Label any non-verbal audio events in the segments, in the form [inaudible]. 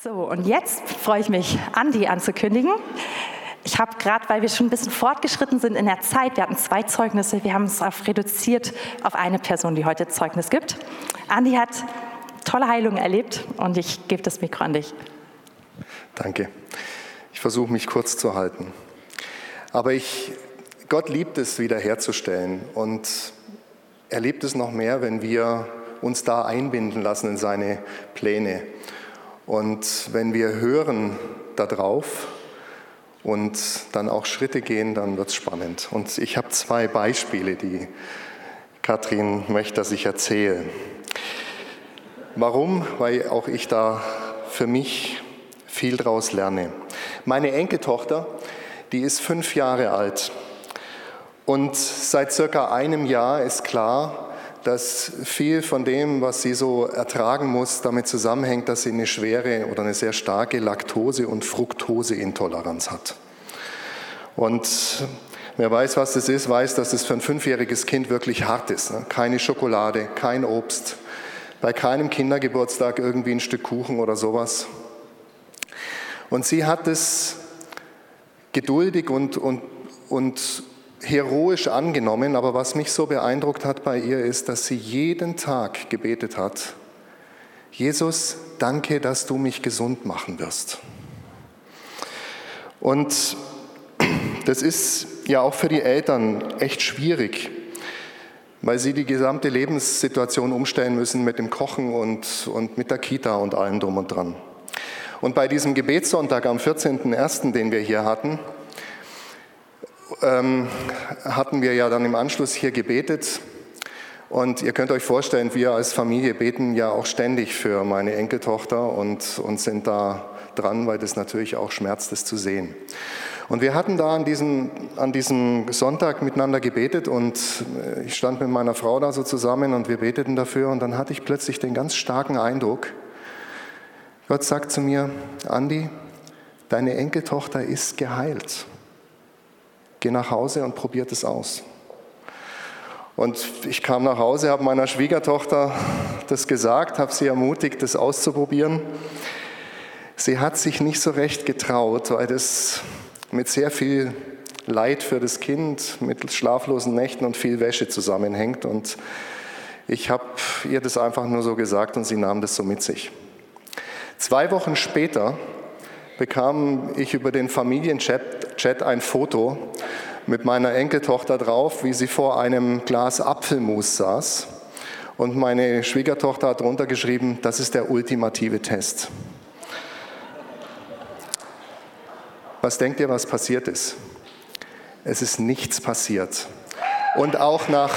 So, und jetzt freue ich mich, Andi anzukündigen. Ich habe gerade, weil wir schon ein bisschen fortgeschritten sind in der Zeit, wir hatten zwei Zeugnisse, wir haben es auf reduziert auf eine Person, die heute Zeugnis gibt. Andi hat tolle Heilungen erlebt und ich gebe das Mikro an dich. Danke. Ich versuche mich kurz zu halten. Aber ich, Gott liebt es, wiederherzustellen und er liebt es noch mehr, wenn wir uns da einbinden lassen in seine Pläne. Und wenn wir hören darauf und dann auch Schritte gehen, dann wird es spannend. Und ich habe zwei Beispiele, die Katrin möchte, dass ich erzähle. Warum? Weil auch ich da für mich viel daraus lerne. Meine Enkeltochter, die ist fünf Jahre alt. Und seit circa einem Jahr ist klar, dass viel von dem, was sie so ertragen muss, damit zusammenhängt, dass sie eine schwere oder eine sehr starke Laktose- und Fructoseintoleranz hat. Und wer weiß, was das ist, weiß, dass es für ein fünfjähriges Kind wirklich hart ist. Ne? Keine Schokolade, kein Obst, bei keinem Kindergeburtstag irgendwie ein Stück Kuchen oder sowas. Und sie hat es geduldig und, und, und heroisch angenommen, aber was mich so beeindruckt hat bei ihr ist, dass sie jeden Tag gebetet hat, Jesus, danke, dass du mich gesund machen wirst. Und das ist ja auch für die Eltern echt schwierig, weil sie die gesamte Lebenssituation umstellen müssen mit dem Kochen und, und mit der Kita und allem drum und dran. Und bei diesem Gebetssonntag am 14.01., den wir hier hatten, ähm, hatten wir ja dann im Anschluss hier gebetet. Und ihr könnt euch vorstellen, wir als Familie beten ja auch ständig für meine Enkeltochter und, und sind da dran, weil das natürlich auch schmerzt, das zu sehen. Und wir hatten da an diesem, an diesem Sonntag miteinander gebetet und äh, ich stand mit meiner Frau da so zusammen und wir beteten dafür und dann hatte ich plötzlich den ganz starken Eindruck, Gott sagt zu mir, Andi, deine Enkeltochter ist geheilt. Geh nach Hause und probiert es aus. Und ich kam nach Hause, habe meiner Schwiegertochter das gesagt, habe sie ermutigt, das auszuprobieren. Sie hat sich nicht so recht getraut, weil das mit sehr viel Leid für das Kind, mit schlaflosen Nächten und viel Wäsche zusammenhängt. Und ich habe ihr das einfach nur so gesagt und sie nahm das so mit sich. Zwei Wochen später bekam ich über den Familienchat ein Foto mit meiner Enkeltochter drauf, wie sie vor einem Glas Apfelmus saß. Und meine Schwiegertochter hat drunter geschrieben, das ist der ultimative Test. Was denkt ihr, was passiert ist? Es ist nichts passiert. Und auch nach...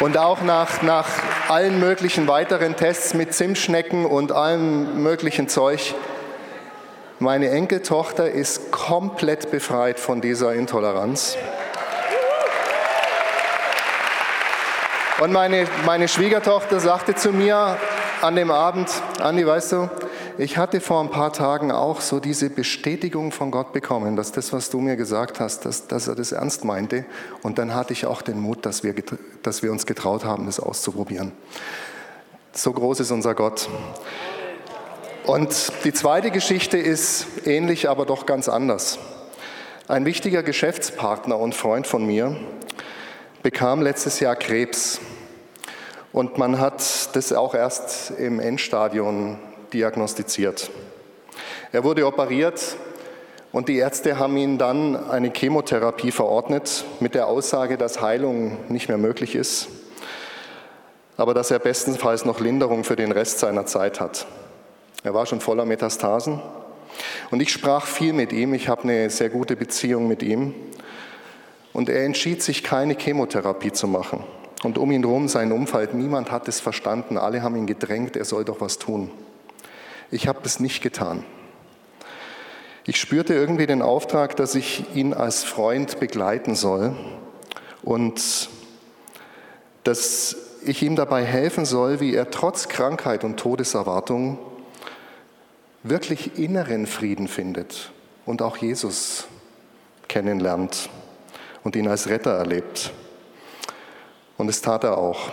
Und auch nach, nach allen möglichen weiteren Tests mit Zimtschnecken und allem möglichen Zeug, meine Enkeltochter ist komplett befreit von dieser Intoleranz. Und meine, meine Schwiegertochter sagte zu mir an dem Abend, Andi, weißt du, ich hatte vor ein paar Tagen auch so diese Bestätigung von Gott bekommen, dass das, was du mir gesagt hast, dass, dass er das ernst meinte. Und dann hatte ich auch den Mut, dass wir, dass wir uns getraut haben, das auszuprobieren. So groß ist unser Gott. Und die zweite Geschichte ist ähnlich, aber doch ganz anders. Ein wichtiger Geschäftspartner und Freund von mir bekam letztes Jahr Krebs. Und man hat das auch erst im Endstadion diagnostiziert. Er wurde operiert und die Ärzte haben ihm dann eine Chemotherapie verordnet mit der Aussage, dass Heilung nicht mehr möglich ist, aber dass er bestenfalls noch Linderung für den Rest seiner Zeit hat. Er war schon voller Metastasen und ich sprach viel mit ihm, ich habe eine sehr gute Beziehung mit ihm und er entschied sich, keine Chemotherapie zu machen. Und um ihn herum sein Umfeld, niemand hat es verstanden, alle haben ihn gedrängt, er soll doch was tun. Ich habe es nicht getan. Ich spürte irgendwie den Auftrag, dass ich ihn als Freund begleiten soll und dass ich ihm dabei helfen soll, wie er trotz Krankheit und Todeserwartung wirklich inneren Frieden findet und auch Jesus kennenlernt und ihn als Retter erlebt. Und es tat er auch.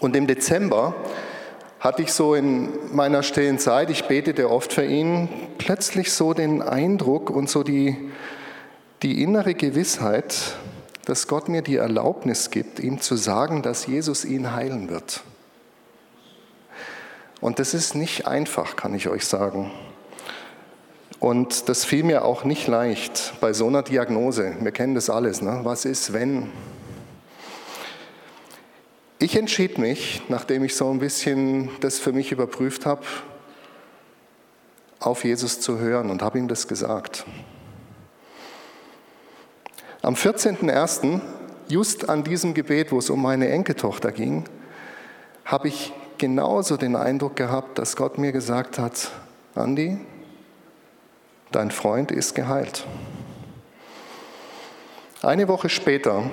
Und im Dezember hatte ich so in meiner stillen Zeit, ich betete oft für ihn, plötzlich so den Eindruck und so die, die innere Gewissheit, dass Gott mir die Erlaubnis gibt, ihm zu sagen, dass Jesus ihn heilen wird. Und das ist nicht einfach, kann ich euch sagen. Und das fiel mir auch nicht leicht bei so einer Diagnose. Wir kennen das alles. Ne? Was ist, wenn? Ich entschied mich, nachdem ich so ein bisschen das für mich überprüft habe, auf Jesus zu hören und habe ihm das gesagt. Am 14.01., just an diesem Gebet, wo es um meine Enkeltochter ging, habe ich genauso den Eindruck gehabt, dass Gott mir gesagt hat, Andi, dein Freund ist geheilt. Eine Woche später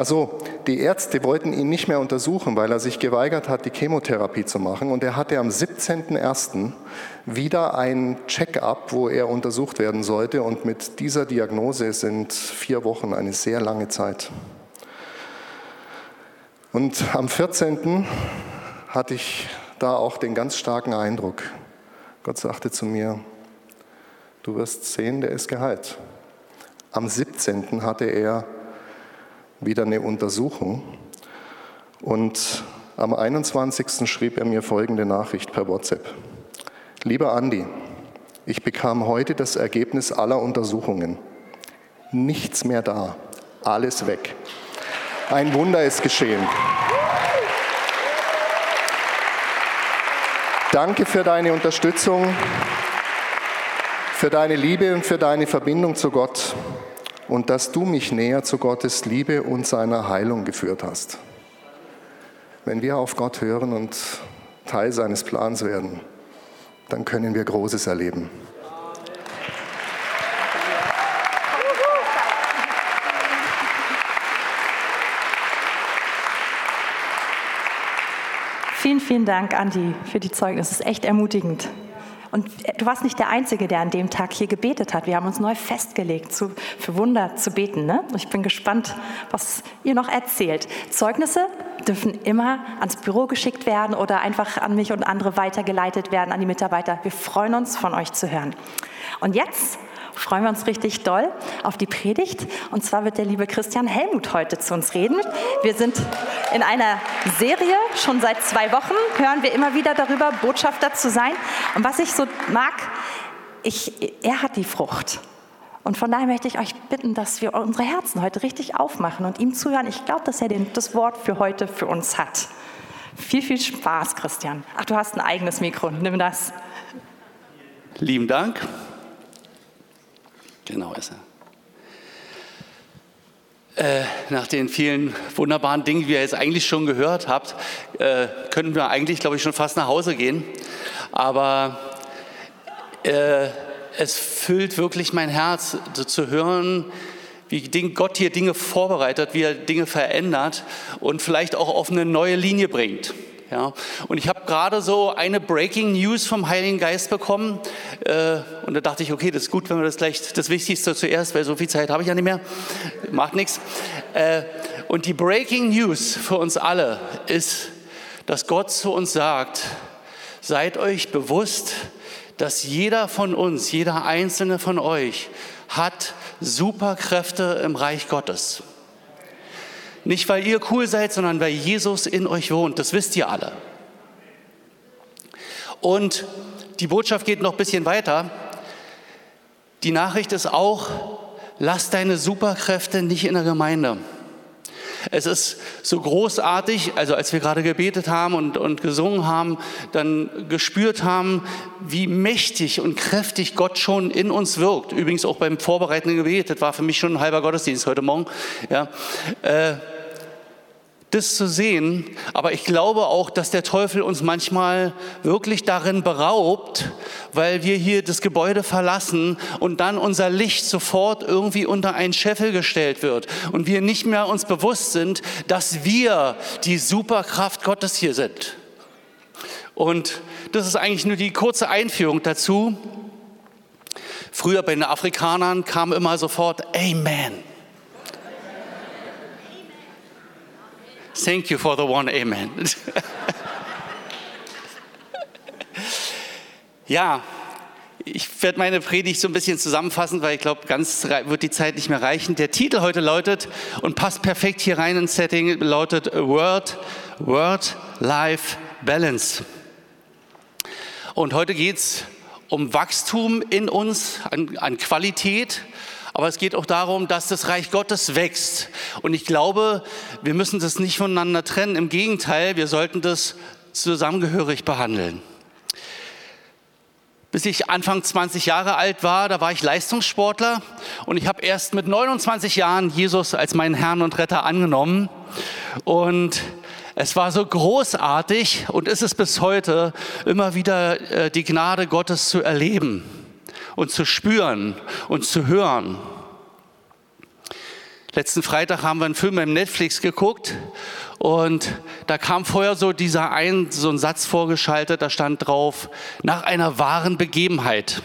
also die Ärzte wollten ihn nicht mehr untersuchen, weil er sich geweigert hat, die Chemotherapie zu machen. Und er hatte am 17.01. wieder ein Check-up, wo er untersucht werden sollte. Und mit dieser Diagnose sind vier Wochen eine sehr lange Zeit. Und am 14. hatte ich da auch den ganz starken Eindruck. Gott sagte zu mir, du wirst sehen, der ist geheilt. Am 17. hatte er wieder eine Untersuchung. Und am 21. schrieb er mir folgende Nachricht per WhatsApp. Lieber Andi, ich bekam heute das Ergebnis aller Untersuchungen. Nichts mehr da, alles weg. Ein Wunder ist geschehen. Danke für deine Unterstützung, für deine Liebe und für deine Verbindung zu Gott und dass du mich näher zu Gottes Liebe und seiner Heilung geführt hast. Wenn wir auf Gott hören und Teil seines Plans werden, dann können wir Großes erleben. Vielen, vielen Dank, Andi, für die Zeugnisse. Es ist echt ermutigend. Und du warst nicht der Einzige, der an dem Tag hier gebetet hat. Wir haben uns neu festgelegt, zu, für Wunder zu beten. Ne? Ich bin gespannt, was ihr noch erzählt. Zeugnisse dürfen immer ans Büro geschickt werden oder einfach an mich und andere weitergeleitet werden, an die Mitarbeiter. Wir freuen uns, von euch zu hören. Und jetzt freuen wir uns richtig doll auf die Predigt. Und zwar wird der liebe Christian Helmut heute zu uns reden. Wir sind in einer Serie, schon seit zwei Wochen hören wir immer wieder darüber, Botschafter zu sein. Und was ich so mag, ich, er hat die Frucht. Und von daher möchte ich euch bitten, dass wir unsere Herzen heute richtig aufmachen und ihm zuhören. Ich glaube, dass er den, das Wort für heute für uns hat. Viel, viel Spaß, Christian. Ach, du hast ein eigenes Mikro. Nimm das. Lieben Dank. Genau ist er. Äh, nach den vielen wunderbaren Dingen, die ihr jetzt eigentlich schon gehört habt, äh, könnten wir eigentlich, glaube ich, schon fast nach Hause gehen. Aber äh, es füllt wirklich mein Herz zu hören, wie Gott hier Dinge vorbereitet, wie er Dinge verändert und vielleicht auch auf eine neue Linie bringt. Ja, und ich habe gerade so eine Breaking News vom Heiligen Geist bekommen. Äh, und da dachte ich, okay, das ist gut, wenn wir das gleich, das Wichtigste zuerst, weil so viel Zeit habe ich ja nicht mehr. Macht nichts. Äh, und die Breaking News für uns alle ist, dass Gott zu uns sagt, seid euch bewusst, dass jeder von uns, jeder einzelne von euch hat Superkräfte im Reich Gottes. Nicht, weil ihr cool seid, sondern weil Jesus in euch wohnt. Das wisst ihr alle. Und die Botschaft geht noch ein bisschen weiter. Die Nachricht ist auch, lass deine Superkräfte nicht in der Gemeinde. Es ist so großartig, also als wir gerade gebetet haben und, und gesungen haben, dann gespürt haben, wie mächtig und kräftig Gott schon in uns wirkt. Übrigens auch beim vorbereitenden Gebet, das war für mich schon ein halber Gottesdienst heute Morgen. Ja, äh, das zu sehen, aber ich glaube auch, dass der Teufel uns manchmal wirklich darin beraubt, weil wir hier das Gebäude verlassen und dann unser Licht sofort irgendwie unter einen Scheffel gestellt wird und wir nicht mehr uns bewusst sind, dass wir die Superkraft Gottes hier sind. Und das ist eigentlich nur die kurze Einführung dazu. Früher bei den Afrikanern kam immer sofort Amen. Thank you for the one Amen. ja, ich werde meine Predigt so ein bisschen zusammenfassen, weil ich glaube, ganz wird die Zeit nicht mehr reichen. Der Titel heute lautet und passt perfekt hier rein ins Setting, lautet Word, Word, Life, Balance. Und heute geht es um Wachstum in uns, an, an Qualität, aber es geht auch darum, dass das Reich Gottes wächst. Und ich glaube, wir müssen das nicht voneinander trennen. Im Gegenteil, wir sollten das zusammengehörig behandeln. Bis ich Anfang 20 Jahre alt war, da war ich Leistungssportler und ich habe erst mit 29 Jahren Jesus als meinen Herrn und Retter angenommen. Und es war so großartig und ist es bis heute, immer wieder äh, die Gnade Gottes zu erleben und zu spüren und zu hören. Letzten Freitag haben wir einen Film im Netflix geguckt und da kam vorher so dieser ein, so ein Satz vorgeschaltet, da stand drauf, nach einer wahren Begebenheit.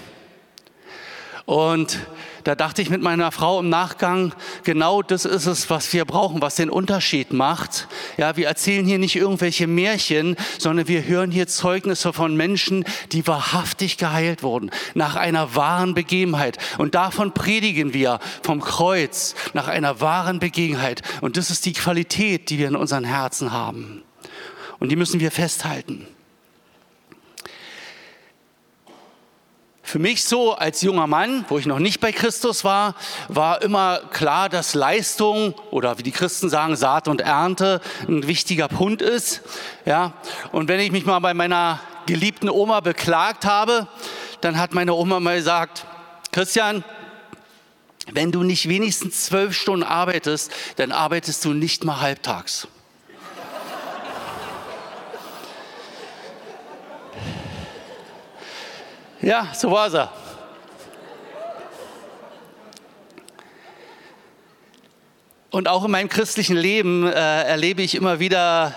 Und da dachte ich mit meiner Frau im Nachgang, genau das ist es, was wir brauchen, was den Unterschied macht. Ja, wir erzählen hier nicht irgendwelche Märchen, sondern wir hören hier Zeugnisse von Menschen, die wahrhaftig geheilt wurden, nach einer wahren Begebenheit. Und davon predigen wir vom Kreuz, nach einer wahren Begebenheit. Und das ist die Qualität, die wir in unseren Herzen haben. Und die müssen wir festhalten. Für mich so als junger Mann, wo ich noch nicht bei Christus war, war immer klar, dass Leistung oder wie die Christen sagen, Saat und Ernte ein wichtiger Punkt ist. Ja, und wenn ich mich mal bei meiner geliebten Oma beklagt habe, dann hat meine Oma mal gesagt, Christian, wenn du nicht wenigstens zwölf Stunden arbeitest, dann arbeitest du nicht mal halbtags. Ja, so war er. Und auch in meinem christlichen Leben äh, erlebe ich immer wieder,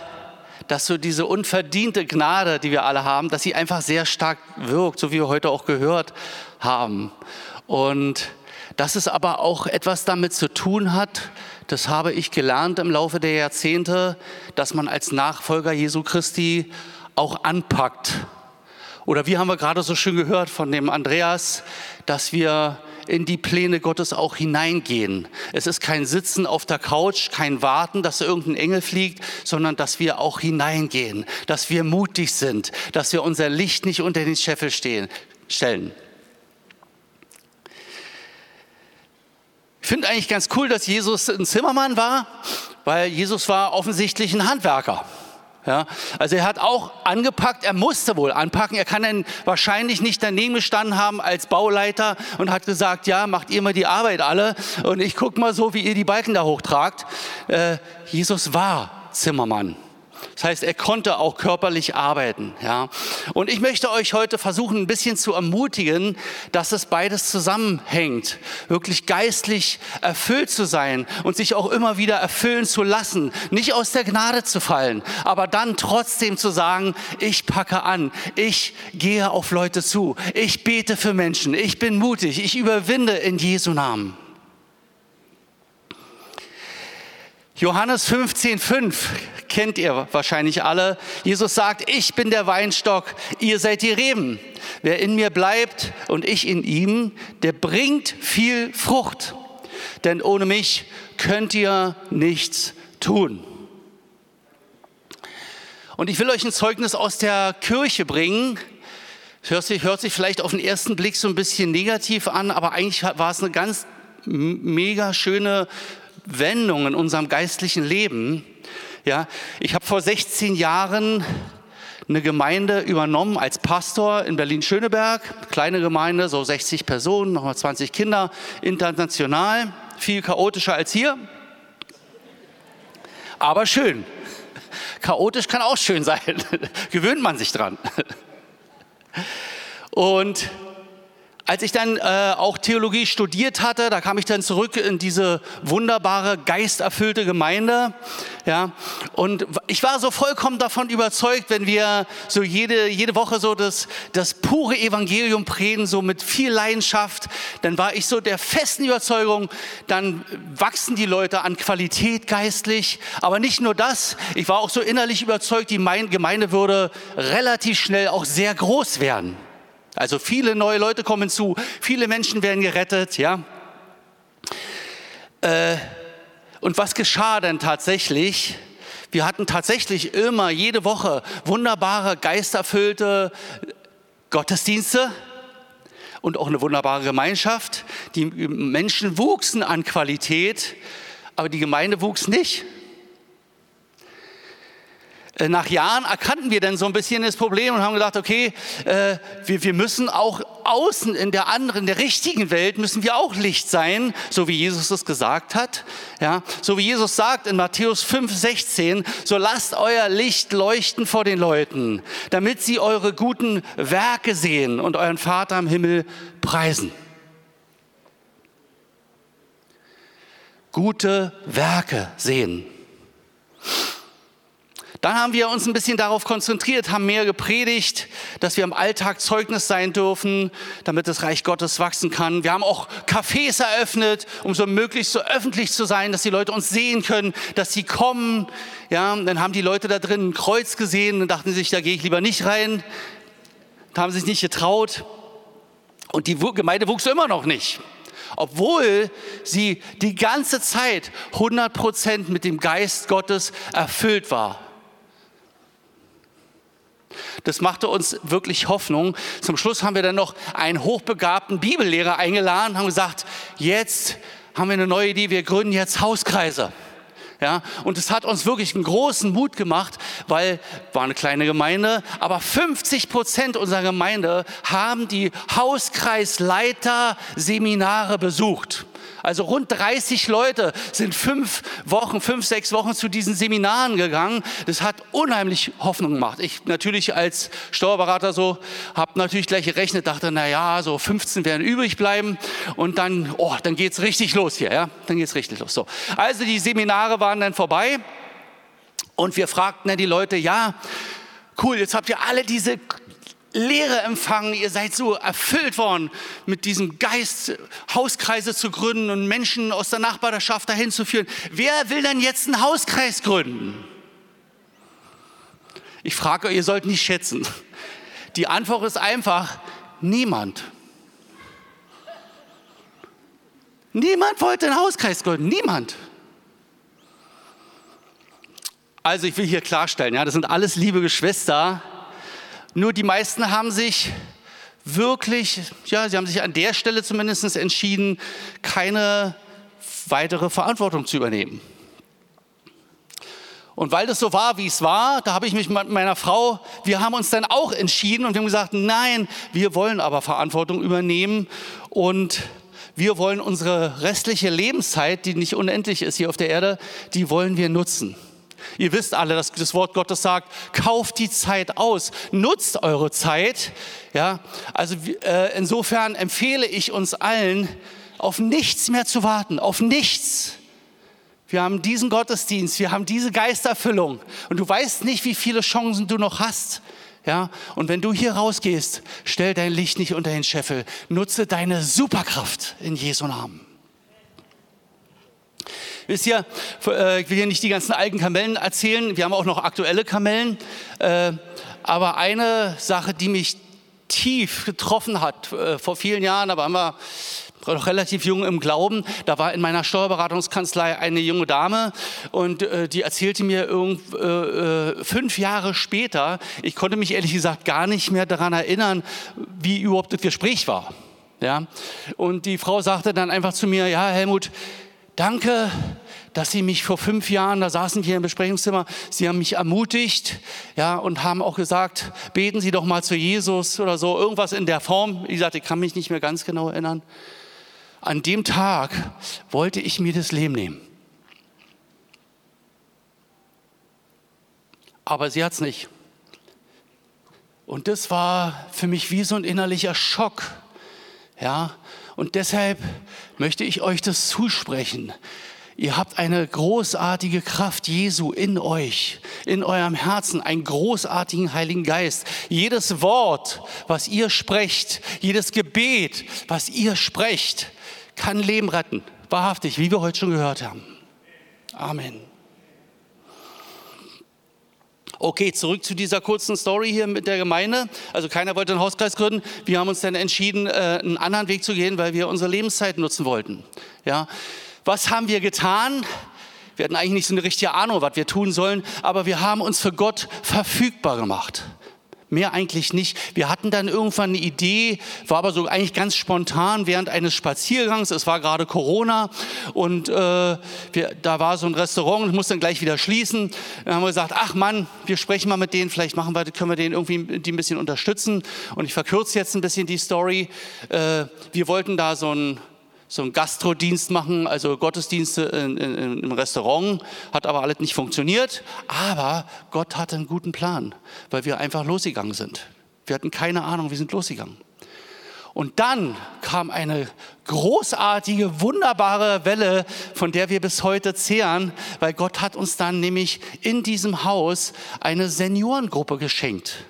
dass so diese unverdiente Gnade, die wir alle haben, dass sie einfach sehr stark wirkt, so wie wir heute auch gehört haben. Und dass es aber auch etwas damit zu tun hat, das habe ich gelernt im Laufe der Jahrzehnte, dass man als Nachfolger Jesu Christi auch anpackt oder wie haben wir gerade so schön gehört von dem Andreas, dass wir in die Pläne Gottes auch hineingehen. Es ist kein Sitzen auf der Couch, kein Warten, dass irgendein Engel fliegt, sondern dass wir auch hineingehen, dass wir mutig sind, dass wir unser Licht nicht unter den Scheffel stehen, stellen. Ich finde eigentlich ganz cool, dass Jesus ein Zimmermann war, weil Jesus war offensichtlich ein Handwerker. Ja, also er hat auch angepackt, er musste wohl anpacken. Er kann dann wahrscheinlich nicht daneben gestanden haben als Bauleiter und hat gesagt, ja, macht ihr mal die Arbeit alle und ich gucke mal so, wie ihr die Balken da hochtragt. Äh, Jesus war Zimmermann. Das heißt, er konnte auch körperlich arbeiten. Ja. Und ich möchte euch heute versuchen, ein bisschen zu ermutigen, dass es beides zusammenhängt. Wirklich geistlich erfüllt zu sein und sich auch immer wieder erfüllen zu lassen. Nicht aus der Gnade zu fallen, aber dann trotzdem zu sagen, ich packe an, ich gehe auf Leute zu, ich bete für Menschen, ich bin mutig, ich überwinde in Jesu Namen. Johannes 15,5 kennt ihr wahrscheinlich alle. Jesus sagt, ich bin der Weinstock, ihr seid die Reben. Wer in mir bleibt und ich in ihm, der bringt viel Frucht. Denn ohne mich könnt ihr nichts tun. Und ich will euch ein Zeugnis aus der Kirche bringen. Hört sich, hört sich vielleicht auf den ersten Blick so ein bisschen negativ an, aber eigentlich war es eine ganz mega schöne Wendung in unserem geistlichen Leben. Ja, ich habe vor 16 Jahren eine Gemeinde übernommen als Pastor in Berlin-Schöneberg. Kleine Gemeinde, so 60 Personen, nochmal 20 Kinder, international, viel chaotischer als hier. Aber schön. Chaotisch kann auch schön sein. [laughs] Gewöhnt man sich dran. Und als ich dann äh, auch Theologie studiert hatte, da kam ich dann zurück in diese wunderbare, geisterfüllte Gemeinde. Ja, und ich war so vollkommen davon überzeugt, wenn wir so jede, jede Woche so das, das pure Evangelium predigen, so mit viel Leidenschaft, dann war ich so der festen Überzeugung, dann wachsen die Leute an Qualität geistlich. Aber nicht nur das, ich war auch so innerlich überzeugt, die Gemeinde würde relativ schnell auch sehr groß werden. Also viele neue Leute kommen zu, viele Menschen werden gerettet, ja. Äh, und was geschah denn tatsächlich? Wir hatten tatsächlich immer jede Woche wunderbare, geisterfüllte Gottesdienste und auch eine wunderbare Gemeinschaft. Die Menschen wuchsen an Qualität, aber die Gemeinde wuchs nicht. Äh, nach Jahren erkannten wir dann so ein bisschen das Problem und haben gedacht, okay, äh, wir, wir müssen auch außen in der anderen, der richtigen Welt, müssen wir auch Licht sein, so wie Jesus es gesagt hat. Ja, so wie Jesus sagt in Matthäus 5, 16, so lasst euer Licht leuchten vor den Leuten, damit sie eure guten Werke sehen und euren Vater im Himmel preisen. Gute Werke sehen. Dann haben wir uns ein bisschen darauf konzentriert, haben mehr gepredigt, dass wir im Alltag Zeugnis sein dürfen, damit das Reich Gottes wachsen kann. Wir haben auch Cafés eröffnet, um so möglichst so öffentlich zu sein, dass die Leute uns sehen können, dass sie kommen. Ja, dann haben die Leute da drin ein Kreuz gesehen und dachten sich, da gehe ich lieber nicht rein. Da haben sie sich nicht getraut. Und die Gemeinde wuchs immer noch nicht obwohl sie die ganze Zeit 100 Prozent mit dem Geist Gottes erfüllt war. Das machte uns wirklich Hoffnung. Zum Schluss haben wir dann noch einen hochbegabten Bibellehrer eingeladen, haben gesagt, jetzt haben wir eine neue Idee, wir gründen jetzt Hauskreise. Ja, und es hat uns wirklich einen großen Mut gemacht, weil war eine kleine Gemeinde, aber 50 Prozent unserer Gemeinde haben die Hauskreisleiter Seminare besucht. Also rund 30 Leute sind fünf Wochen, fünf, sechs Wochen zu diesen Seminaren gegangen. Das hat unheimlich Hoffnung gemacht. Ich natürlich als Steuerberater so habe natürlich gleich gerechnet, dachte, na ja, so 15 werden übrig bleiben und dann, oh, dann geht's richtig los hier, ja, dann geht's richtig los. So, also die Seminare waren dann vorbei und wir fragten dann die Leute, ja, cool, jetzt habt ihr alle diese Lehre empfangen, ihr seid so erfüllt worden mit diesem Geist, Hauskreise zu gründen und Menschen aus der Nachbarschaft dahin zu führen. Wer will denn jetzt einen Hauskreis gründen? Ich frage euch, ihr sollt nicht schätzen. Die Antwort ist einfach, niemand. Niemand wollte einen Hauskreis gründen, niemand. Also ich will hier klarstellen, ja, das sind alles liebe Geschwister, nur die meisten haben sich wirklich, ja, sie haben sich an der Stelle zumindest entschieden, keine weitere Verantwortung zu übernehmen. Und weil das so war, wie es war, da habe ich mich mit meiner Frau, wir haben uns dann auch entschieden und wir haben gesagt, nein, wir wollen aber Verantwortung übernehmen und wir wollen unsere restliche Lebenszeit, die nicht unendlich ist hier auf der Erde, die wollen wir nutzen. Ihr wisst alle, dass das Wort Gottes sagt, kauft die Zeit aus, nutzt eure Zeit. Ja, also äh, insofern empfehle ich uns allen, auf nichts mehr zu warten, auf nichts. Wir haben diesen Gottesdienst, wir haben diese Geisterfüllung und du weißt nicht, wie viele Chancen du noch hast. Ja, und wenn du hier rausgehst, stell dein Licht nicht unter den Scheffel, nutze deine Superkraft in Jesu Namen. Wisst ihr, äh, ich will hier nicht die ganzen alten Kamellen erzählen, wir haben auch noch aktuelle Kamellen, äh, aber eine Sache, die mich tief getroffen hat, äh, vor vielen Jahren, aber wir noch relativ jung im Glauben. Da war in meiner Steuerberatungskanzlei eine junge Dame und äh, die erzählte mir irgend, äh, fünf Jahre später, ich konnte mich ehrlich gesagt gar nicht mehr daran erinnern, wie überhaupt das Gespräch war. Ja? Und die Frau sagte dann einfach zu mir, ja Helmut, Danke, dass Sie mich vor fünf Jahren, da saßen wir im Besprechungszimmer, Sie haben mich ermutigt, ja, und haben auch gesagt, beten Sie doch mal zu Jesus oder so, irgendwas in der Form. Wie gesagt, ich kann mich nicht mehr ganz genau erinnern. An dem Tag wollte ich mir das Leben nehmen. Aber sie hat es nicht. Und das war für mich wie so ein innerlicher Schock. Ja, und deshalb möchte ich euch das zusprechen. Ihr habt eine großartige Kraft Jesu in euch, in eurem Herzen, einen großartigen Heiligen Geist. Jedes Wort, was ihr sprecht, jedes Gebet, was ihr sprecht, kann Leben retten. Wahrhaftig, wie wir heute schon gehört haben. Amen. Okay, zurück zu dieser kurzen Story hier mit der Gemeinde. Also keiner wollte einen Hauskreis gründen. Wir haben uns dann entschieden, äh, einen anderen Weg zu gehen, weil wir unsere Lebenszeit nutzen wollten. Ja, was haben wir getan? Wir hatten eigentlich nicht so eine richtige Ahnung, was wir tun sollen, aber wir haben uns für Gott verfügbar gemacht. Mehr eigentlich nicht. Wir hatten dann irgendwann eine Idee, war aber so eigentlich ganz spontan während eines Spaziergangs. Es war gerade Corona und äh, wir, da war so ein Restaurant und musste dann gleich wieder schließen. Dann haben wir gesagt, ach Mann, wir sprechen mal mit denen, vielleicht machen wir, können wir denen irgendwie die ein bisschen unterstützen. Und ich verkürze jetzt ein bisschen die Story. Äh, wir wollten da so ein so einen Gastrodienst machen, also Gottesdienste in, in, im Restaurant, hat aber alles nicht funktioniert. Aber Gott hatte einen guten Plan, weil wir einfach losgegangen sind. Wir hatten keine Ahnung, wir sind losgegangen. Und dann kam eine großartige, wunderbare Welle, von der wir bis heute zehren, weil Gott hat uns dann nämlich in diesem Haus eine Seniorengruppe geschenkt.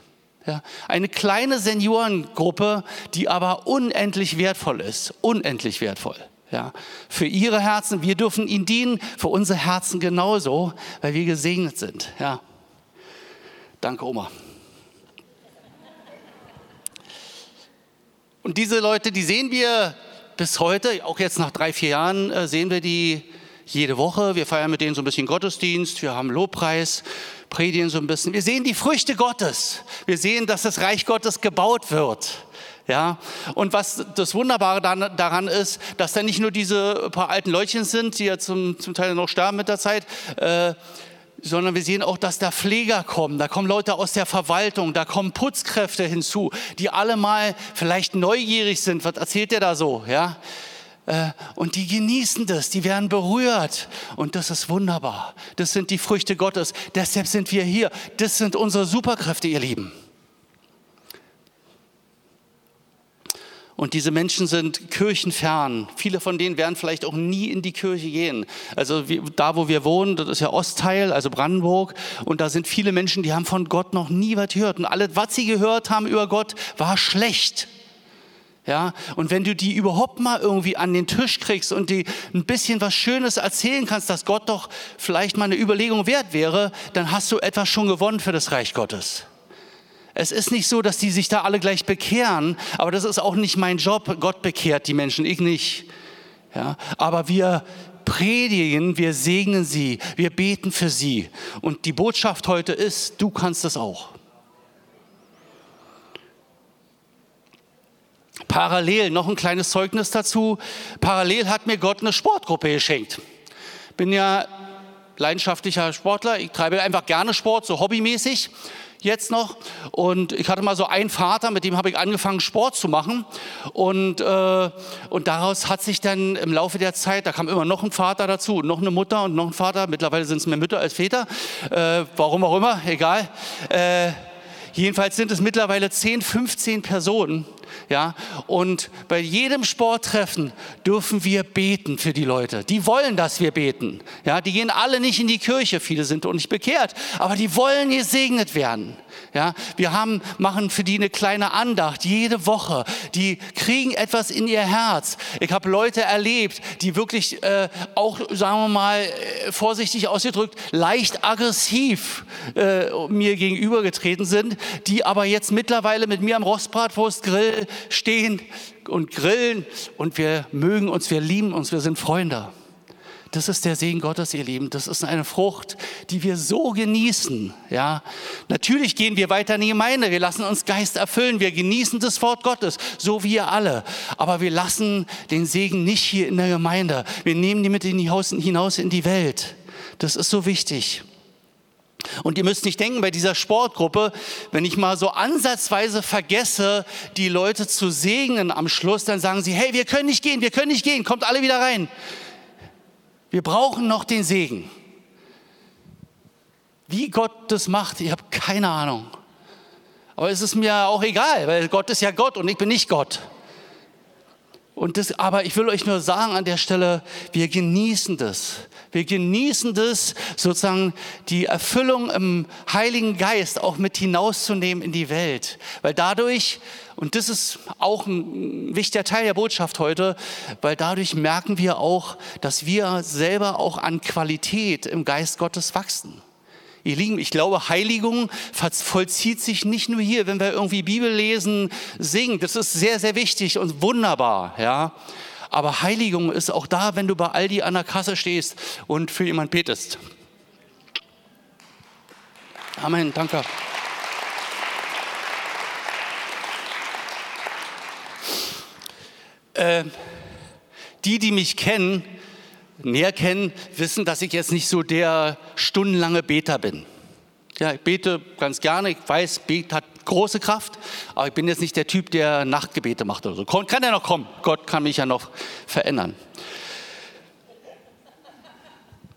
Ja, eine kleine Seniorengruppe, die aber unendlich wertvoll ist, unendlich wertvoll. Ja, für ihre Herzen, wir dürfen ihnen dienen, für unsere Herzen genauso, weil wir gesegnet sind. Ja. Danke, Oma. Und diese Leute, die sehen wir bis heute, auch jetzt nach drei, vier Jahren, äh, sehen wir die jede Woche. Wir feiern mit denen so ein bisschen Gottesdienst, wir haben Lobpreis, predigen so ein bisschen. Wir sehen die Früchte Gottes. Wir sehen, dass das Reich Gottes gebaut wird. Ja, und was das Wunderbare daran ist, dass da nicht nur diese paar alten Leutchen sind, die ja zum, zum Teil noch sterben mit der Zeit, äh, sondern wir sehen auch, dass da Pfleger kommen, da kommen Leute aus der Verwaltung, da kommen Putzkräfte hinzu, die alle mal vielleicht neugierig sind. Was erzählt der da so? Ja, und die genießen das, die werden berührt und das ist wunderbar. Das sind die Früchte Gottes. Deshalb sind wir hier. Das sind unsere Superkräfte, ihr Lieben. Und diese Menschen sind kirchenfern. Viele von denen werden vielleicht auch nie in die Kirche gehen. Also da, wo wir wohnen, das ist ja Ostteil, also Brandenburg. Und da sind viele Menschen, die haben von Gott noch nie was gehört. Und alles, was sie gehört haben über Gott, war schlecht. Ja, und wenn du die überhaupt mal irgendwie an den Tisch kriegst und die ein bisschen was Schönes erzählen kannst, dass Gott doch vielleicht mal eine Überlegung wert wäre, dann hast du etwas schon gewonnen für das Reich Gottes. Es ist nicht so, dass die sich da alle gleich bekehren, aber das ist auch nicht mein Job. Gott bekehrt die Menschen, ich nicht. Ja, aber wir predigen, wir segnen sie, wir beten für sie. Und die Botschaft heute ist, du kannst es auch. Parallel, noch ein kleines Zeugnis dazu. Parallel hat mir Gott eine Sportgruppe geschenkt. Bin ja leidenschaftlicher Sportler. Ich treibe einfach gerne Sport, so hobbymäßig jetzt noch. Und ich hatte mal so einen Vater, mit dem habe ich angefangen, Sport zu machen. Und, äh, und daraus hat sich dann im Laufe der Zeit, da kam immer noch ein Vater dazu, und noch eine Mutter und noch ein Vater. Mittlerweile sind es mehr Mütter als Väter. Äh, warum auch immer, egal. Äh, jedenfalls sind es mittlerweile 10, 15 Personen, ja, und bei jedem Sporttreffen dürfen wir beten für die Leute. Die wollen, dass wir beten. Ja, die gehen alle nicht in die Kirche, viele sind auch nicht bekehrt, aber die wollen gesegnet werden. Ja, wir haben, machen für die eine kleine Andacht jede Woche. Die kriegen etwas in ihr Herz. Ich habe Leute erlebt, die wirklich äh, auch, sagen wir mal, äh, vorsichtig ausgedrückt, leicht aggressiv äh, mir gegenübergetreten sind, die aber jetzt mittlerweile mit mir am Rostbratwurstgrill stehen und grillen und wir mögen uns, wir lieben uns, wir sind Freunde. Das ist der Segen Gottes, ihr Lieben. Das ist eine Frucht, die wir so genießen. Ja, natürlich gehen wir weiter in die Gemeinde. Wir lassen uns Geist erfüllen. Wir genießen das Wort Gottes, so wie ihr alle. Aber wir lassen den Segen nicht hier in der Gemeinde. Wir nehmen die mit hinaus in die Welt. Das ist so wichtig. Und ihr müsst nicht denken, bei dieser Sportgruppe, wenn ich mal so ansatzweise vergesse, die Leute zu segnen am Schluss, dann sagen sie, hey, wir können nicht gehen, wir können nicht gehen, kommt alle wieder rein. Wir brauchen noch den Segen. Wie Gott das macht, ich habe keine Ahnung. Aber es ist mir auch egal, weil Gott ist ja Gott und ich bin nicht Gott. Und das, aber ich will euch nur sagen an der Stelle, wir genießen das. Wir genießen das, sozusagen die Erfüllung im Heiligen Geist auch mit hinauszunehmen in die Welt. Weil dadurch, und das ist auch ein wichtiger Teil der Botschaft heute, weil dadurch merken wir auch, dass wir selber auch an Qualität im Geist Gottes wachsen. Ihr Lieben, ich glaube, Heiligung vollzieht sich nicht nur hier, wenn wir irgendwie Bibel lesen, singen. Das ist sehr, sehr wichtig und wunderbar, ja. Aber Heiligung ist auch da, wenn du bei Aldi an der Kasse stehst und für jemand betest. Amen, danke. Äh, die, die mich kennen, näher kennen, wissen, dass ich jetzt nicht so der stundenlange Beter bin. Ja, ich bete ganz gerne. Ich weiß, Bet hat große Kraft, aber ich bin jetzt nicht der Typ, der Nachtgebete macht oder so. Kann ja noch kommen. Gott kann mich ja noch verändern.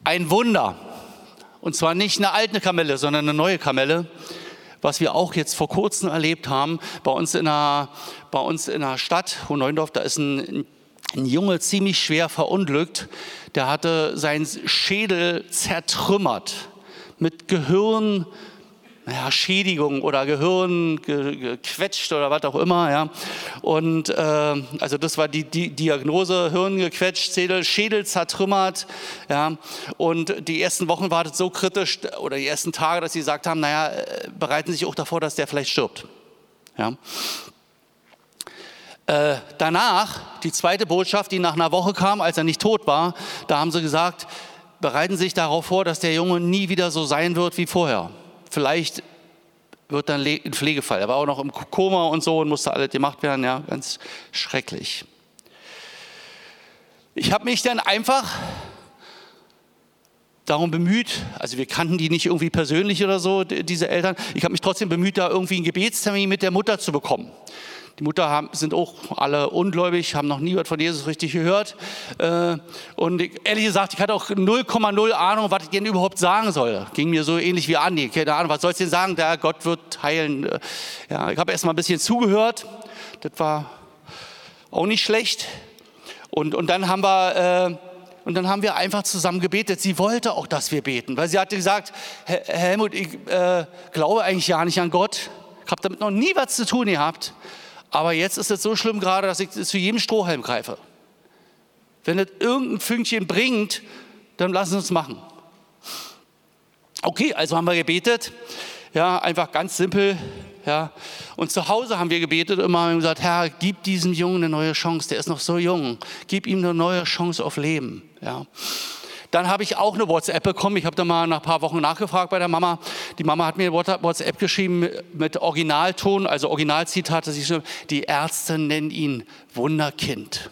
Ein Wunder. Und zwar nicht eine alte Kamelle, sondern eine neue Kamelle. Was wir auch jetzt vor kurzem erlebt haben, bei uns in einer, bei uns in einer Stadt, Hohneundorf, da ist ein ein Junge ziemlich schwer verunglückt. Der hatte seinen Schädel zertrümmert mit Gehirn, naja, Schädigung oder Gehirn gequetscht oder was auch immer. Ja. Und äh, also das war die, die Diagnose, Hirn gequetscht, Schädel, Schädel zertrümmert. Ja. Und die ersten Wochen war das so kritisch oder die ersten Tage, dass sie gesagt haben, naja, äh, bereiten sich auch davor, dass der vielleicht stirbt. Ja. Äh, danach, die zweite Botschaft, die nach einer Woche kam, als er nicht tot war, da haben sie gesagt, bereiten Sie sich darauf vor, dass der Junge nie wieder so sein wird wie vorher. Vielleicht wird dann ein Pflegefall. Er war auch noch im Koma und so und musste alles gemacht werden. Ja, ganz schrecklich. Ich habe mich dann einfach darum bemüht, also wir kannten die nicht irgendwie persönlich oder so, diese Eltern, ich habe mich trotzdem bemüht, da irgendwie einen Gebetstermin mit der Mutter zu bekommen. Die Mutter haben, sind auch alle ungläubig, haben noch nie was von Jesus richtig gehört. Äh, und ehrlich gesagt, ich hatte auch 0,0 Ahnung, was ich denn überhaupt sagen soll. Ging mir so ähnlich wie Andi. Keine Ahnung, was soll ich denn sagen? Der Gott wird heilen. Äh, ja, ich habe erst mal ein bisschen zugehört. Das war auch nicht schlecht. Und, und dann haben wir... Äh, und dann haben wir einfach zusammen gebetet. Sie wollte auch, dass wir beten, weil sie hatte gesagt, Helmut, ich äh, glaube eigentlich ja nicht an Gott. Ich habe damit noch nie was zu tun gehabt. Aber jetzt ist es so schlimm gerade, dass ich zu jedem Strohhalm greife. Wenn es irgendein Fünkchen bringt, dann lassen Sie uns machen. Okay, also haben wir gebetet. Ja, einfach ganz simpel. Ja. Und zu Hause haben wir gebetet immer und gesagt, Herr, gib diesem Jungen eine neue Chance. Der ist noch so jung. Gib ihm eine neue Chance auf Leben. Ja. Dann habe ich auch eine WhatsApp bekommen. Ich habe da mal nach ein paar Wochen nachgefragt bei der Mama. Die Mama hat mir WhatsApp geschrieben mit Originalton, also Originalzitat. Die Ärzte nennen ihn Wunderkind.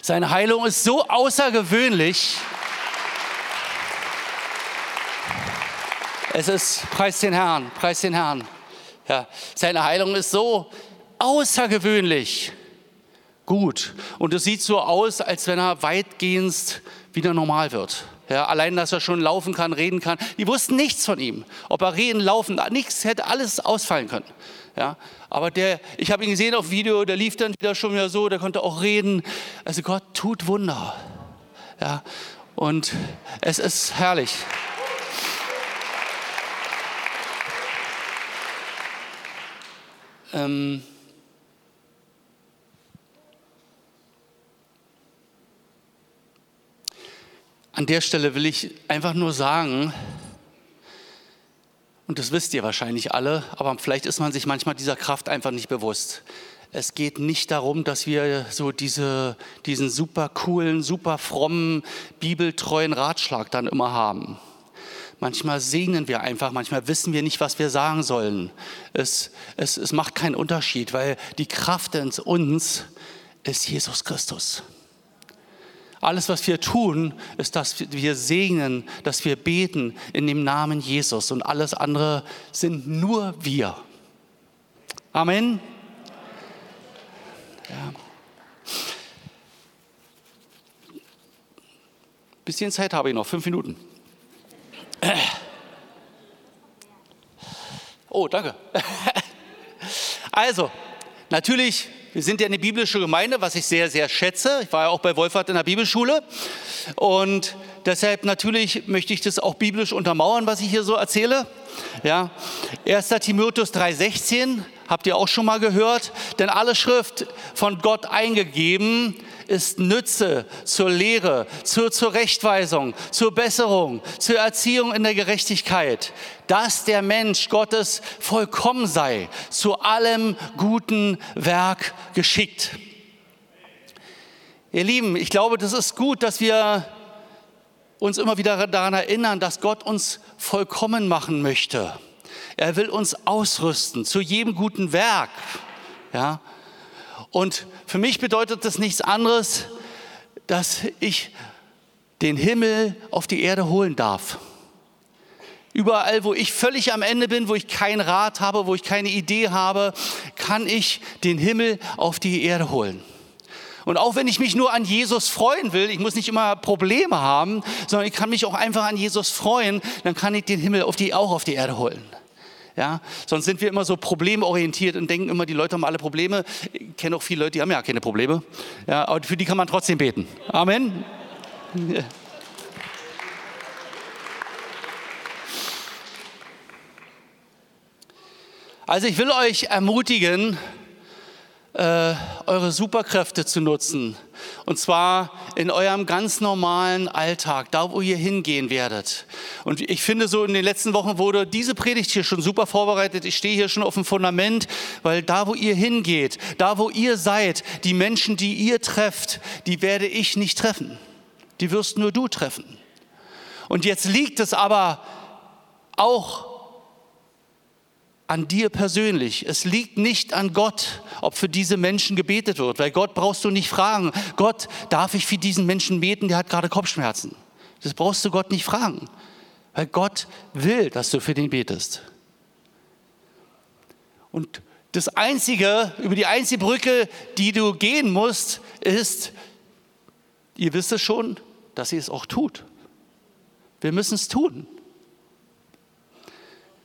Seine Heilung ist so außergewöhnlich. Es ist, preis den Herrn, preis den Herrn. Ja, seine Heilung ist so außergewöhnlich gut. Und es sieht so aus, als wenn er weitgehend wieder normal wird. Ja, allein, dass er schon laufen kann, reden kann. Die wussten nichts von ihm. Ob er reden, laufen, nichts, hätte alles ausfallen können. Ja, aber der, ich habe ihn gesehen auf Video, der lief dann wieder schon wieder so, der konnte auch reden. Also Gott tut Wunder. Ja, und es ist herrlich. Ähm, An der Stelle will ich einfach nur sagen, und das wisst ihr wahrscheinlich alle, aber vielleicht ist man sich manchmal dieser Kraft einfach nicht bewusst. Es geht nicht darum, dass wir so diese, diesen super coolen, super frommen, bibeltreuen Ratschlag dann immer haben. Manchmal segnen wir einfach, manchmal wissen wir nicht, was wir sagen sollen. Es, es, es macht keinen Unterschied, weil die Kraft in uns ist Jesus Christus. Alles, was wir tun, ist, dass wir segnen, dass wir beten in dem Namen Jesus und alles andere sind nur wir. Amen. Ja. Bisschen Zeit habe ich noch, fünf Minuten. Oh, danke. [laughs] Also, natürlich Wir sind ja eine biblische Gemeinde, was ich sehr, sehr schätze. Ich war ja auch bei Wolfhard in der Bibelschule. Und deshalb natürlich möchte ich das auch biblisch untermauern, was ich hier so erzähle. Ja. 1. Timotheus 3,16 habt ihr auch schon mal gehört. Denn alle Schrift von Gott eingegeben ist Nütze zur Lehre, zur Zurechtweisung, zur Besserung, zur Erziehung in der Gerechtigkeit, dass der Mensch Gottes vollkommen sei, zu allem guten Werk geschickt. Ihr Lieben, ich glaube, das ist gut, dass wir uns immer wieder daran erinnern, dass Gott uns vollkommen machen möchte. Er will uns ausrüsten zu jedem guten Werk. Ja? Und für mich bedeutet das nichts anderes, dass ich den Himmel auf die Erde holen darf. Überall, wo ich völlig am Ende bin, wo ich keinen Rat habe, wo ich keine Idee habe, kann ich den Himmel auf die Erde holen. Und auch wenn ich mich nur an Jesus freuen will, ich muss nicht immer Probleme haben, sondern ich kann mich auch einfach an Jesus freuen, dann kann ich den Himmel auf die, auch auf die Erde holen. Ja, sonst sind wir immer so problemorientiert und denken immer, die Leute haben alle Probleme. Ich kenne auch viele Leute, die haben ja keine Probleme. Ja, aber für die kann man trotzdem beten. Amen. Also ich will euch ermutigen, äh, eure Superkräfte zu nutzen. Und zwar in eurem ganz normalen Alltag, da wo ihr hingehen werdet. Und ich finde, so in den letzten Wochen wurde diese Predigt hier schon super vorbereitet. Ich stehe hier schon auf dem Fundament, weil da wo ihr hingeht, da wo ihr seid, die Menschen, die ihr trefft, die werde ich nicht treffen. Die wirst nur du treffen. Und jetzt liegt es aber auch an dir persönlich. Es liegt nicht an Gott, ob für diese Menschen gebetet wird, weil Gott brauchst du nicht fragen. Gott, darf ich für diesen Menschen beten, der hat gerade Kopfschmerzen? Das brauchst du Gott nicht fragen, weil Gott will, dass du für den betest. Und das einzige, über die einzige Brücke, die du gehen musst, ist, ihr wisst es schon, dass sie es auch tut. Wir müssen es tun.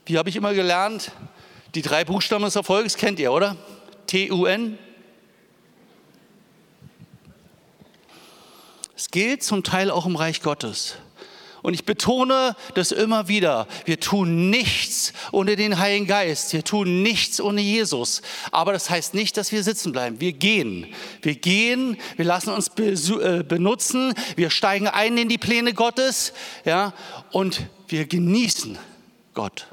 Wie habe ich immer gelernt, die drei Buchstaben des Erfolgs kennt ihr, oder? T-U-N. Es gilt zum Teil auch im Reich Gottes. Und ich betone das immer wieder. Wir tun nichts ohne den Heiligen Geist. Wir tun nichts ohne Jesus. Aber das heißt nicht, dass wir sitzen bleiben. Wir gehen. Wir gehen. Wir lassen uns äh, benutzen. Wir steigen ein in die Pläne Gottes. Ja, und wir genießen Gott.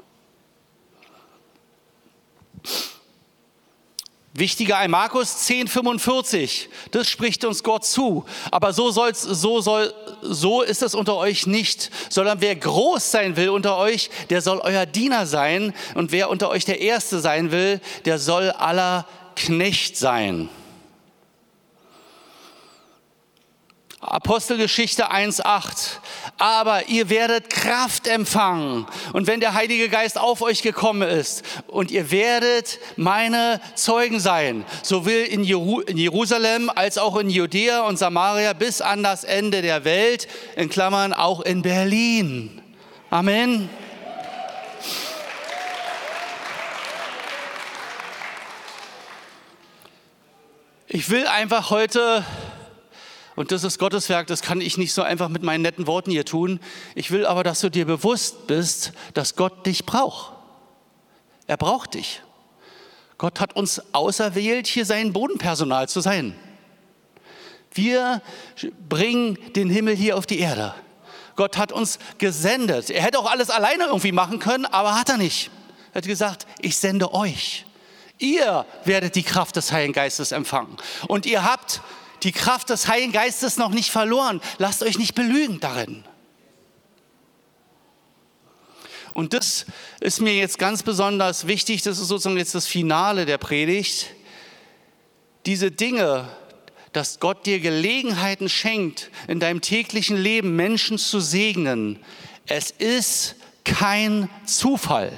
Wichtiger ein Markus 10,45. Das spricht uns Gott zu. Aber so, soll's, so, soll, so ist es unter euch nicht, sondern wer groß sein will unter euch, der soll euer Diener sein. Und wer unter euch der Erste sein will, der soll aller Knecht sein. Apostelgeschichte 1.8. Aber ihr werdet Kraft empfangen. Und wenn der Heilige Geist auf euch gekommen ist und ihr werdet meine Zeugen sein, sowohl in, Jerusalem als auch in Judäa und Samaria bis an das Ende der Welt, in Klammern auch in Berlin. Amen. Ich will einfach heute und das ist Gottes Werk, das kann ich nicht so einfach mit meinen netten Worten hier tun. Ich will aber, dass du dir bewusst bist, dass Gott dich braucht. Er braucht dich. Gott hat uns auserwählt, hier sein Bodenpersonal zu sein. Wir bringen den Himmel hier auf die Erde. Gott hat uns gesendet. Er hätte auch alles alleine irgendwie machen können, aber hat er nicht. Er hat gesagt, ich sende euch. Ihr werdet die Kraft des Heiligen Geistes empfangen. Und ihr habt die Kraft des Heiligen Geistes noch nicht verloren. Lasst euch nicht belügen darin. Und das ist mir jetzt ganz besonders wichtig, das ist sozusagen jetzt das Finale der Predigt. Diese Dinge, dass Gott dir Gelegenheiten schenkt, in deinem täglichen Leben Menschen zu segnen, es ist kein Zufall.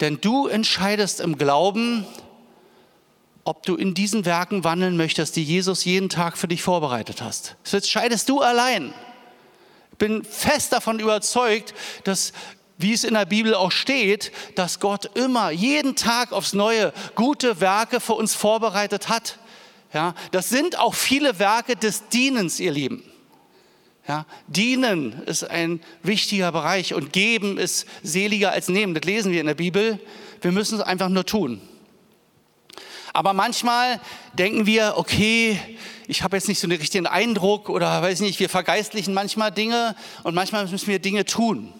Denn du entscheidest im Glauben, ob du in diesen Werken wandeln möchtest, die Jesus jeden Tag für dich vorbereitet hast. Das entscheidest du allein. Ich bin fest davon überzeugt, dass wie es in der Bibel auch steht, dass Gott immer, jeden Tag aufs Neue gute Werke für uns vorbereitet hat. Ja, das sind auch viele Werke des Dienens, ihr Lieben. Ja, dienen ist ein wichtiger Bereich und geben ist seliger als nehmen. Das lesen wir in der Bibel. Wir müssen es einfach nur tun. Aber manchmal denken wir, okay, ich habe jetzt nicht so einen richtigen Eindruck oder weiß nicht, wir vergeistlichen manchmal Dinge und manchmal müssen wir Dinge tun.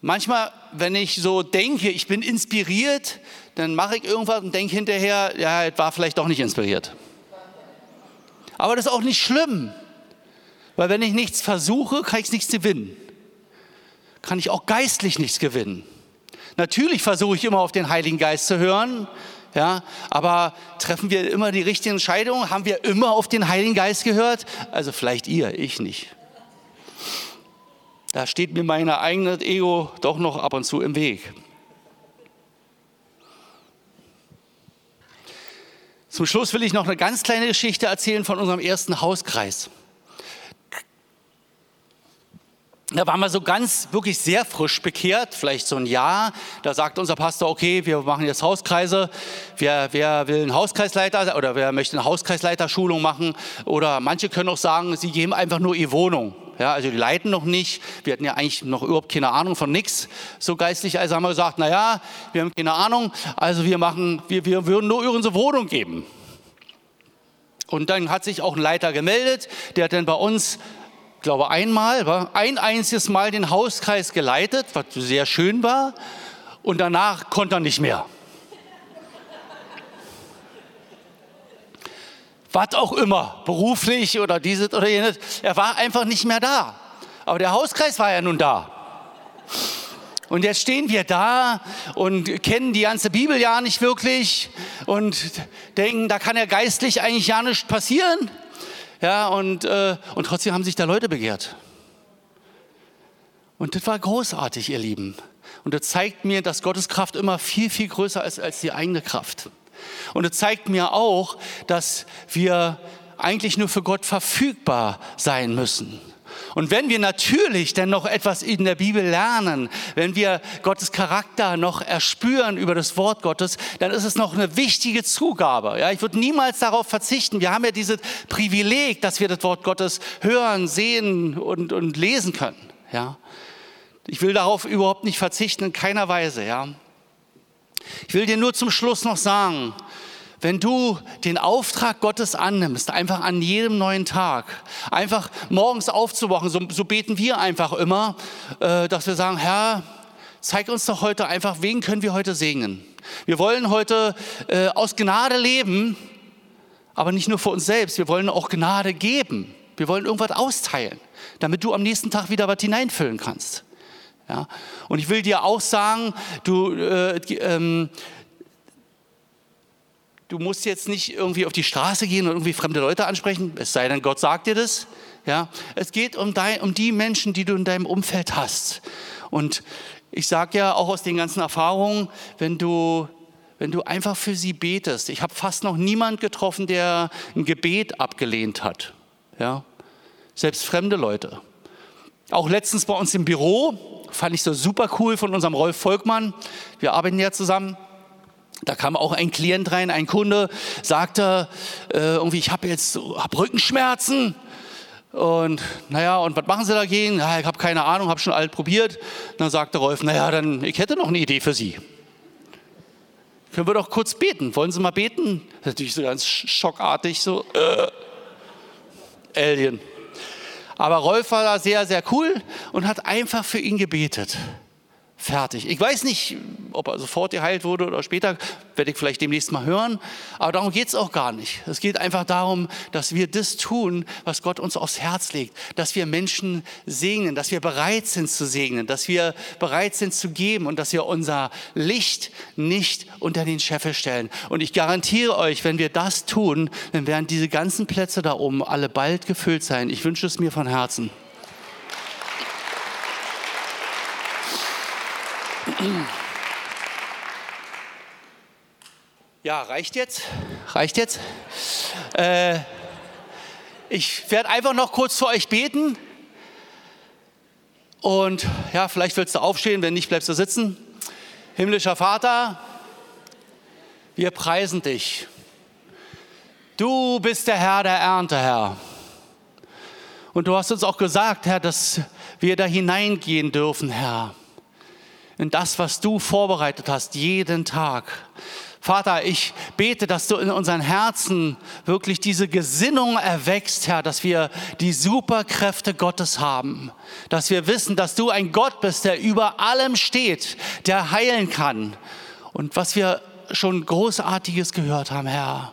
Manchmal, wenn ich so denke, ich bin inspiriert, dann mache ich irgendwas und denke hinterher, ja, es war vielleicht doch nicht inspiriert. Aber das ist auch nicht schlimm, weil wenn ich nichts versuche, kann ich nichts gewinnen. Kann ich auch geistlich nichts gewinnen. Natürlich versuche ich immer auf den Heiligen Geist zu hören, ja, aber treffen wir immer die richtigen Entscheidungen? Haben wir immer auf den Heiligen Geist gehört? Also vielleicht ihr, ich nicht. Da steht mir mein eigenes Ego doch noch ab und zu im Weg. Zum Schluss will ich noch eine ganz kleine Geschichte erzählen von unserem ersten Hauskreis. Da waren wir so ganz, wirklich sehr frisch bekehrt, vielleicht so ein Jahr. Da sagt unser Pastor, okay, wir machen jetzt Hauskreise. Wer, wer will einen Hauskreisleiter oder wer möchte eine Hauskreisleiterschulung machen? Oder manche können auch sagen, sie geben einfach nur ihre Wohnung. Ja, also die leiten noch nicht. Wir hatten ja eigentlich noch überhaupt keine Ahnung von nichts. So geistlich, also haben wir gesagt, na ja, wir haben keine Ahnung. Also wir machen, wir, wir würden nur unsere Wohnung geben. Und dann hat sich auch ein Leiter gemeldet, der hat dann bei uns ich glaube einmal, ein einziges Mal den Hauskreis geleitet, was sehr schön war, und danach konnte er nicht mehr. was auch immer, beruflich oder dieses oder jenes, er war einfach nicht mehr da. Aber der Hauskreis war ja nun da. Und jetzt stehen wir da und kennen die ganze Bibel ja nicht wirklich und denken, da kann ja geistlich eigentlich ja nichts passieren. Ja, und, äh, und trotzdem haben sich da Leute begehrt. Und das war großartig, ihr Lieben. Und das zeigt mir, dass Gottes Kraft immer viel, viel größer ist als die eigene Kraft. Und es zeigt mir auch, dass wir eigentlich nur für Gott verfügbar sein müssen. Und wenn wir natürlich dann noch etwas in der Bibel lernen, wenn wir Gottes Charakter noch erspüren über das Wort Gottes, dann ist es noch eine wichtige Zugabe. Ja, ich würde niemals darauf verzichten. Wir haben ja dieses Privileg, dass wir das Wort Gottes hören, sehen und, und lesen können. Ja, ich will darauf überhaupt nicht verzichten, in keiner Weise. Ja, ich will dir nur zum Schluss noch sagen, wenn du den Auftrag Gottes annimmst, einfach an jedem neuen Tag, einfach morgens aufzuwachen, so, so beten wir einfach immer, äh, dass wir sagen, Herr, zeig uns doch heute einfach, wen können wir heute segnen. Wir wollen heute äh, aus Gnade leben, aber nicht nur für uns selbst, wir wollen auch Gnade geben. Wir wollen irgendwas austeilen, damit du am nächsten Tag wieder was hineinfüllen kannst. Ja? Und ich will dir auch sagen, du, äh, ähm, du musst jetzt nicht irgendwie auf die Straße gehen und irgendwie fremde Leute ansprechen, es sei denn, Gott sagt dir das. Ja, es geht um, dein, um die Menschen, die du in deinem Umfeld hast. Und ich sage ja auch aus den ganzen Erfahrungen, wenn du, wenn du einfach für sie betest. Ich habe fast noch niemand getroffen, der ein Gebet abgelehnt hat. Ja, selbst fremde Leute. Auch letztens bei uns im Büro fand ich so super cool von unserem Rolf Volkmann. Wir arbeiten ja zusammen. Da kam auch ein Klient rein, ein Kunde, sagte äh, irgendwie, ich habe jetzt hab Rückenschmerzen. Und naja, und was machen Sie dagegen? Ja, ich habe keine Ahnung, habe schon alt probiert. Dann sagte Rolf, naja, dann ich hätte noch eine Idee für Sie. Können wir doch kurz beten? Wollen Sie mal beten? Natürlich so ganz schockartig, so äh, Alien. Aber Rolf war da sehr, sehr cool und hat einfach für ihn gebetet fertig. Ich weiß nicht, ob er sofort geheilt wurde oder später, werde ich vielleicht demnächst mal hören, aber darum geht es auch gar nicht. Es geht einfach darum, dass wir das tun, was Gott uns aufs Herz legt, dass wir Menschen segnen, dass wir bereit sind zu segnen, dass wir bereit sind zu geben und dass wir unser Licht nicht unter den Scheffel stellen. Und ich garantiere euch, wenn wir das tun, dann werden diese ganzen Plätze da oben alle bald gefüllt sein. Ich wünsche es mir von Herzen. Ja, reicht jetzt? Reicht jetzt? Äh, ich werde einfach noch kurz für euch beten. Und ja, vielleicht willst du aufstehen, wenn nicht, bleibst du sitzen. Himmlischer Vater, wir preisen dich. Du bist der Herr der Ernte, Herr. Und du hast uns auch gesagt, Herr, dass wir da hineingehen dürfen, Herr, in das, was du vorbereitet hast, jeden Tag. Vater, ich bete, dass du in unseren Herzen wirklich diese Gesinnung erwächst, Herr, dass wir die Superkräfte Gottes haben, dass wir wissen, dass du ein Gott bist, der über allem steht, der heilen kann. Und was wir schon Großartiges gehört haben, Herr,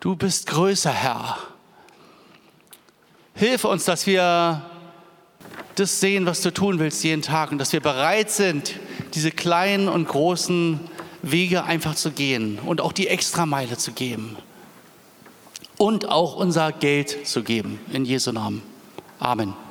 du bist größer, Herr. Hilf uns, dass wir das sehen, was du tun willst jeden Tag und dass wir bereit sind, diese kleinen und großen Wege einfach zu gehen und auch die Extrameile zu geben und auch unser Geld zu geben. In Jesu Namen. Amen.